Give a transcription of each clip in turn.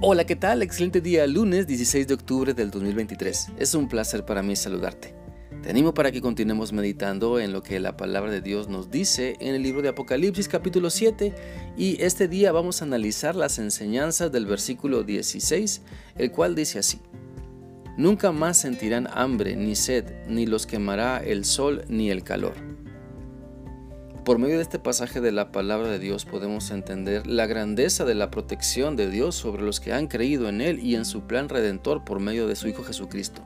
Hola, ¿qué tal? Excelente día, lunes 16 de octubre del 2023. Es un placer para mí saludarte. Te animo para que continuemos meditando en lo que la palabra de Dios nos dice en el libro de Apocalipsis capítulo 7 y este día vamos a analizar las enseñanzas del versículo 16, el cual dice así. Nunca más sentirán hambre ni sed, ni los quemará el sol ni el calor por medio de este pasaje de la palabra de Dios podemos entender la grandeza de la protección de Dios sobre los que han creído en Él y en su plan redentor por medio de su Hijo Jesucristo.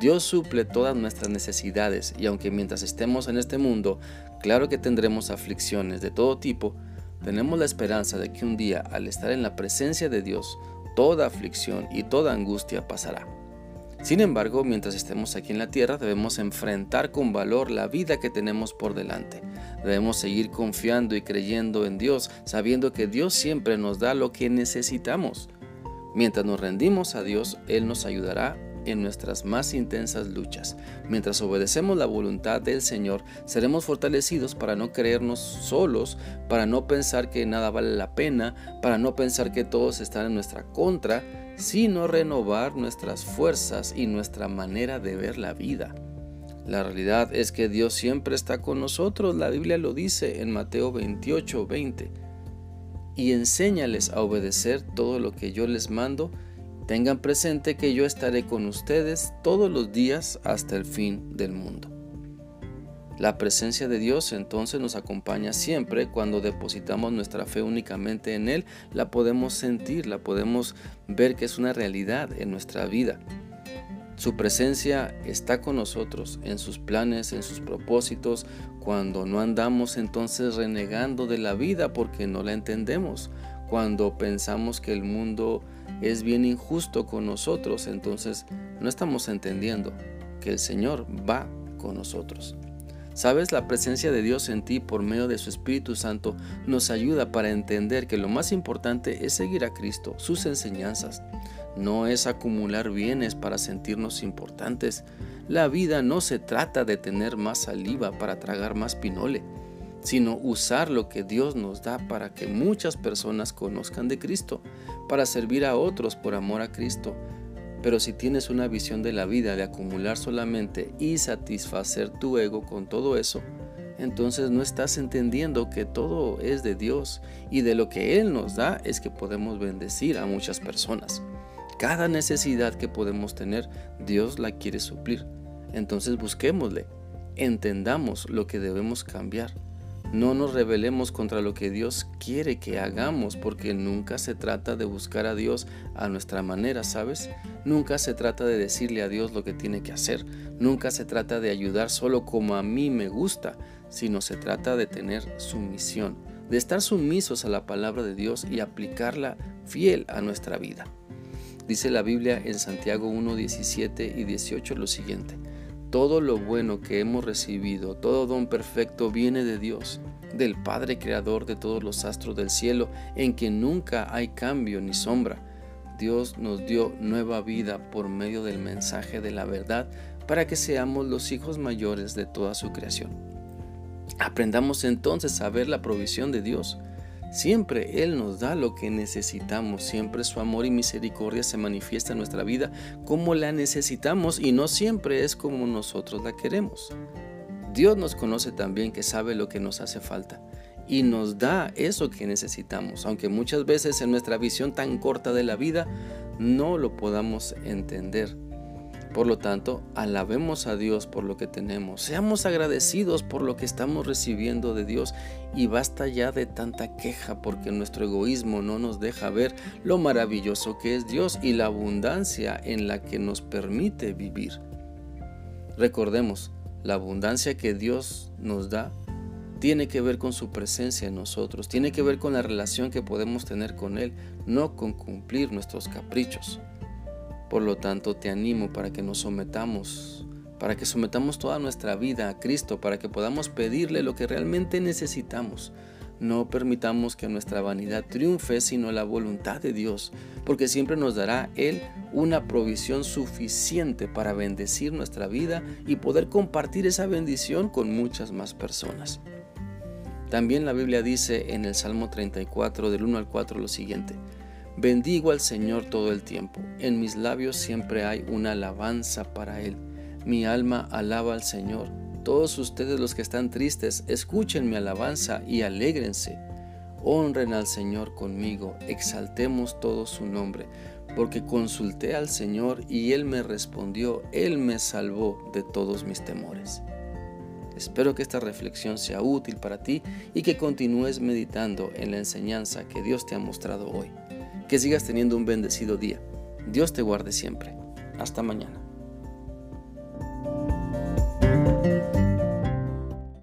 Dios suple todas nuestras necesidades y aunque mientras estemos en este mundo, claro que tendremos aflicciones de todo tipo, tenemos la esperanza de que un día al estar en la presencia de Dios, toda aflicción y toda angustia pasará. Sin embargo, mientras estemos aquí en la tierra, debemos enfrentar con valor la vida que tenemos por delante. Debemos seguir confiando y creyendo en Dios, sabiendo que Dios siempre nos da lo que necesitamos. Mientras nos rendimos a Dios, Él nos ayudará en nuestras más intensas luchas. Mientras obedecemos la voluntad del Señor, seremos fortalecidos para no creernos solos, para no pensar que nada vale la pena, para no pensar que todos están en nuestra contra, sino renovar nuestras fuerzas y nuestra manera de ver la vida. La realidad es que Dios siempre está con nosotros, la Biblia lo dice en Mateo 28, 20. Y enséñales a obedecer todo lo que yo les mando. Tengan presente que yo estaré con ustedes todos los días hasta el fin del mundo. La presencia de Dios entonces nos acompaña siempre cuando depositamos nuestra fe únicamente en Él, la podemos sentir, la podemos ver que es una realidad en nuestra vida. Su presencia está con nosotros en sus planes, en sus propósitos, cuando no andamos entonces renegando de la vida porque no la entendemos, cuando pensamos que el mundo es bien injusto con nosotros, entonces no estamos entendiendo que el Señor va con nosotros. Sabes, la presencia de Dios en ti por medio de su Espíritu Santo nos ayuda para entender que lo más importante es seguir a Cristo, sus enseñanzas. No es acumular bienes para sentirnos importantes. La vida no se trata de tener más saliva para tragar más pinole, sino usar lo que Dios nos da para que muchas personas conozcan de Cristo, para servir a otros por amor a Cristo pero si tienes una visión de la vida de acumular solamente y satisfacer tu ego con todo eso, entonces no estás entendiendo que todo es de Dios y de lo que Él nos da es que podemos bendecir a muchas personas. Cada necesidad que podemos tener, Dios la quiere suplir. Entonces busquémosle, entendamos lo que debemos cambiar no nos rebelemos contra lo que Dios quiere que hagamos, porque nunca se trata de buscar a Dios a nuestra manera, ¿sabes? Nunca se trata de decirle a Dios lo que tiene que hacer. Nunca se trata de ayudar solo como a mí me gusta, sino se trata de tener sumisión, de estar sumisos a la palabra de Dios y aplicarla fiel a nuestra vida. Dice la Biblia en Santiago 1, 17 y 18 lo siguiente. Todo lo bueno que hemos recibido, todo don perfecto viene de Dios, del Padre Creador de todos los astros del cielo, en quien nunca hay cambio ni sombra. Dios nos dio nueva vida por medio del mensaje de la verdad para que seamos los hijos mayores de toda su creación. Aprendamos entonces a ver la provisión de Dios Siempre Él nos da lo que necesitamos, siempre su amor y misericordia se manifiesta en nuestra vida como la necesitamos y no siempre es como nosotros la queremos. Dios nos conoce también que sabe lo que nos hace falta y nos da eso que necesitamos, aunque muchas veces en nuestra visión tan corta de la vida no lo podamos entender. Por lo tanto, alabemos a Dios por lo que tenemos, seamos agradecidos por lo que estamos recibiendo de Dios y basta ya de tanta queja porque nuestro egoísmo no nos deja ver lo maravilloso que es Dios y la abundancia en la que nos permite vivir. Recordemos, la abundancia que Dios nos da tiene que ver con su presencia en nosotros, tiene que ver con la relación que podemos tener con Él, no con cumplir nuestros caprichos. Por lo tanto, te animo para que nos sometamos, para que sometamos toda nuestra vida a Cristo, para que podamos pedirle lo que realmente necesitamos. No permitamos que nuestra vanidad triunfe, sino la voluntad de Dios, porque siempre nos dará Él una provisión suficiente para bendecir nuestra vida y poder compartir esa bendición con muchas más personas. También la Biblia dice en el Salmo 34 del 1 al 4 lo siguiente, Bendigo al Señor todo el tiempo. En mis labios siempre hay una alabanza para Él. Mi alma alaba al Señor. Todos ustedes los que están tristes, escuchen mi alabanza y alégrense. Honren al Señor conmigo, exaltemos todo su nombre, porque consulté al Señor y Él me respondió, Él me salvó de todos mis temores. Espero que esta reflexión sea útil para ti y que continúes meditando en la enseñanza que Dios te ha mostrado hoy. Que sigas teniendo un bendecido día. Dios te guarde siempre. Hasta mañana.